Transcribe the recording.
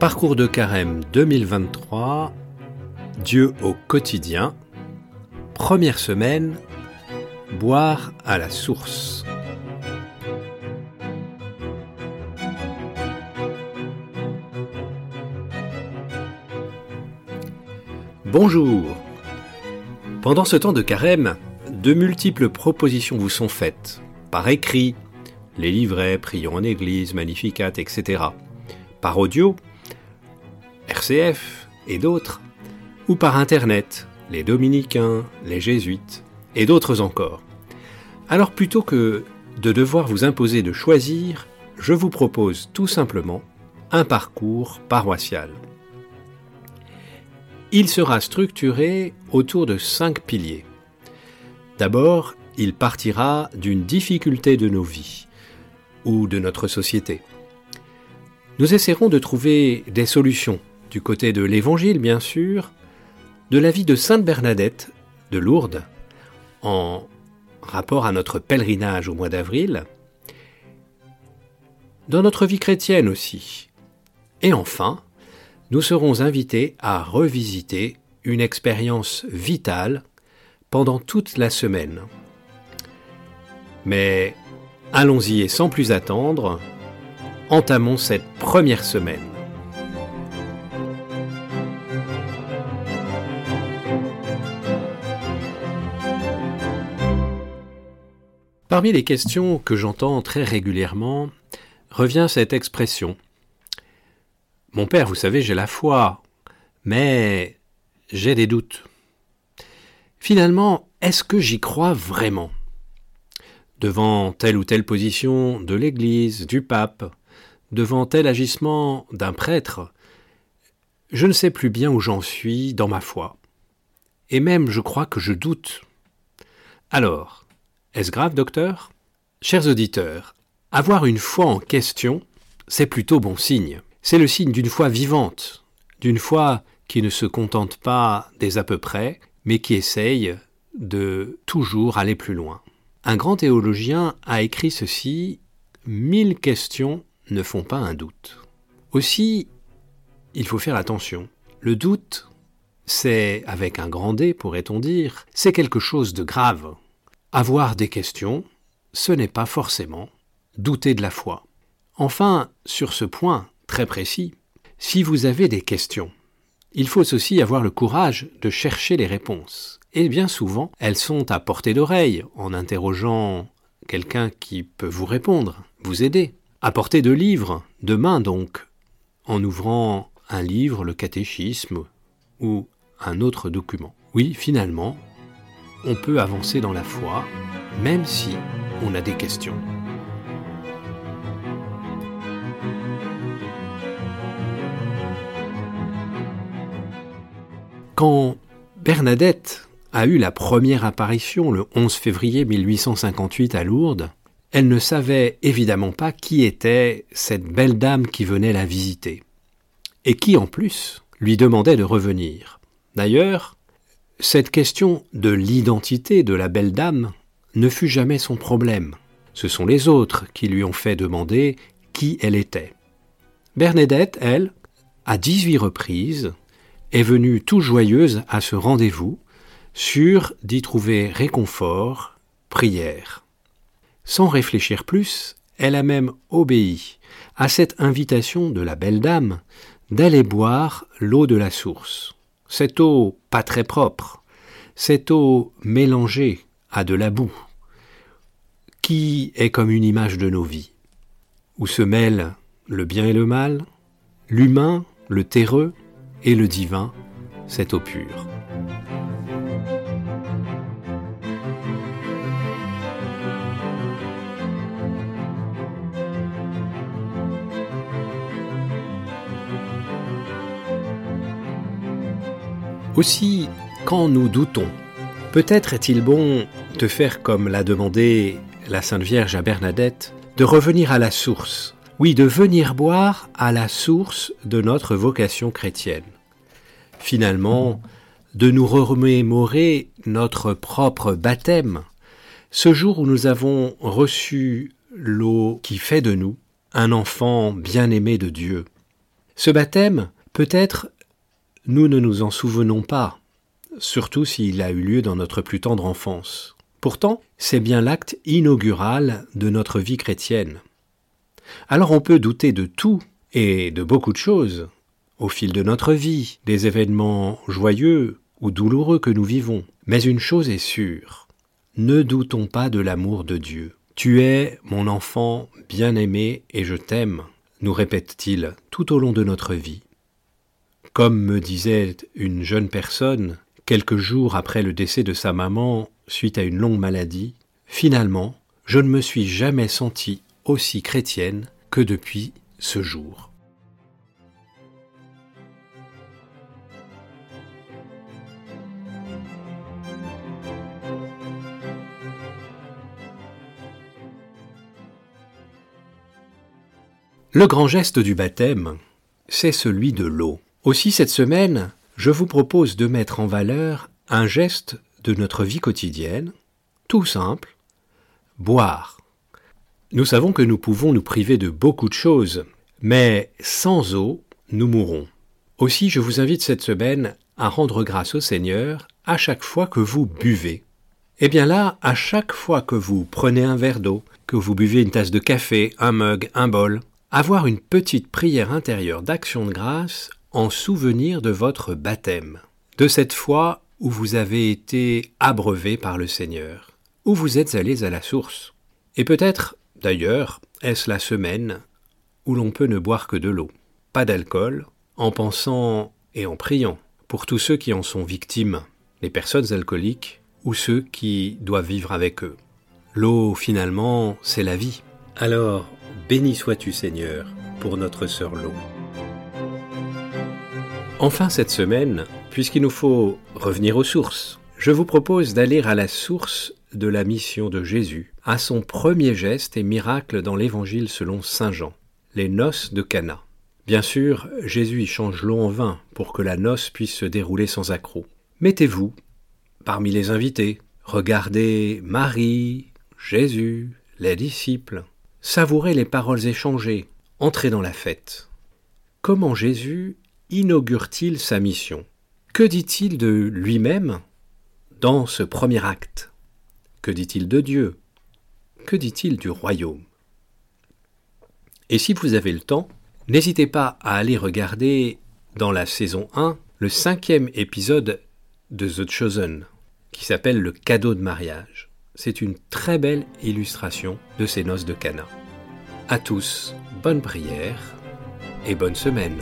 Parcours de carême 2023, Dieu au quotidien, première semaine, boire à la source. Bonjour. Pendant ce temps de carême, de multiples propositions vous sont faites, par écrit, les livrets, prions en église, magnificat, etc. Par audio, RCF et d'autres, ou par Internet, les dominicains, les jésuites et d'autres encore. Alors plutôt que de devoir vous imposer de choisir, je vous propose tout simplement un parcours paroissial. Il sera structuré autour de cinq piliers. D'abord, il partira d'une difficulté de nos vies ou de notre société. Nous essaierons de trouver des solutions du côté de l'Évangile, bien sûr, de la vie de Sainte Bernadette de Lourdes, en rapport à notre pèlerinage au mois d'avril, dans notre vie chrétienne aussi. Et enfin, nous serons invités à revisiter une expérience vitale pendant toute la semaine. Mais allons-y et sans plus attendre, entamons cette première semaine. Parmi les questions que j'entends très régulièrement revient cette expression. Mon père, vous savez, j'ai la foi, mais j'ai des doutes. Finalement, est-ce que j'y crois vraiment? Devant telle ou telle position de l'Église, du pape, devant tel agissement d'un prêtre, je ne sais plus bien où j'en suis dans ma foi. Et même je crois que je doute. Alors, est-ce grave, docteur? Chers auditeurs, avoir une foi en question, c'est plutôt bon signe. C'est le signe d'une foi vivante, d'une foi qui ne se contente pas des à peu près, mais qui essaye de toujours aller plus loin. Un grand théologien a écrit ceci Mille questions ne font pas un doute. Aussi, il faut faire attention. Le doute, c'est, avec un grand D pourrait-on dire, c'est quelque chose de grave. Avoir des questions, ce n'est pas forcément douter de la foi. Enfin, sur ce point très précis, si vous avez des questions, il faut aussi avoir le courage de chercher les réponses. Et bien souvent, elles sont à portée d'oreille en interrogeant quelqu'un qui peut vous répondre, vous aider. À portée de livres, de main donc, en ouvrant un livre, le catéchisme ou un autre document. Oui, finalement, on peut avancer dans la foi, même si on a des questions. Quand Bernadette a eu la première apparition le 11 février 1858 à Lourdes, elle ne savait évidemment pas qui était cette belle dame qui venait la visiter, et qui en plus lui demandait de revenir. D'ailleurs, cette question de l'identité de la belle dame ne fut jamais son problème. Ce sont les autres qui lui ont fait demander qui elle était. Bernadette, elle, à dix-huit reprises, est venue tout joyeuse à ce rendez-vous, sûre d'y trouver réconfort, prière. Sans réfléchir plus, elle a même obéi à cette invitation de la belle dame d'aller boire l'eau de la source. Cette eau pas très propre, cette eau mélangée à de la boue, qui est comme une image de nos vies, où se mêlent le bien et le mal, l'humain, le terreux et le divin, cette eau pure. Aussi, quand nous doutons, peut-être est-il bon de faire comme l'a demandé la Sainte Vierge à Bernadette, de revenir à la source, oui, de venir boire à la source de notre vocation chrétienne. Finalement, de nous remémorer notre propre baptême, ce jour où nous avons reçu l'eau qui fait de nous un enfant bien-aimé de Dieu. Ce baptême, peut-être, nous ne nous en souvenons pas, surtout s'il a eu lieu dans notre plus tendre enfance. Pourtant, c'est bien l'acte inaugural de notre vie chrétienne. Alors on peut douter de tout et de beaucoup de choses au fil de notre vie, des événements joyeux ou douloureux que nous vivons. Mais une chose est sûre, ne doutons pas de l'amour de Dieu. Tu es mon enfant bien-aimé et je t'aime, nous répète-t-il tout au long de notre vie. Comme me disait une jeune personne, quelques jours après le décès de sa maman suite à une longue maladie, finalement, je ne me suis jamais sentie aussi chrétienne que depuis ce jour. Le grand geste du baptême, c'est celui de l'eau. Aussi cette semaine, je vous propose de mettre en valeur un geste de notre vie quotidienne, tout simple, boire. Nous savons que nous pouvons nous priver de beaucoup de choses, mais sans eau, nous mourrons. Aussi, je vous invite cette semaine à rendre grâce au Seigneur à chaque fois que vous buvez. Eh bien là, à chaque fois que vous prenez un verre d'eau, que vous buvez une tasse de café, un mug, un bol, avoir une petite prière intérieure d'action de grâce en souvenir de votre baptême, de cette fois où vous avez été abreuvé par le Seigneur, où vous êtes allés à la source. Et peut-être, d'ailleurs, est-ce la semaine où l'on peut ne boire que de l'eau, pas d'alcool, en pensant et en priant pour tous ceux qui en sont victimes, les personnes alcooliques ou ceux qui doivent vivre avec eux. L'eau, finalement, c'est la vie. Alors, Béni sois-tu Seigneur pour notre sœur L'eau. Enfin cette semaine, puisqu'il nous faut revenir aux sources, je vous propose d'aller à la source de la mission de Jésus, à son premier geste et miracle dans l'Évangile selon Saint Jean, les noces de Cana. Bien sûr, Jésus y change l'eau en vin pour que la noce puisse se dérouler sans accroc. Mettez-vous parmi les invités, regardez Marie, Jésus, les disciples, Savourez les paroles échangées, entrez dans la fête. Comment Jésus inaugure-t-il sa mission? Que dit-il de lui-même dans ce premier acte? Que dit-il de Dieu? Que dit-il du royaume? Et si vous avez le temps, n'hésitez pas à aller regarder dans la saison 1 le cinquième épisode de The Chosen, qui s'appelle Le cadeau de mariage. C'est une très belle illustration de ces noces de Cana. À tous, bonne prière et bonne semaine.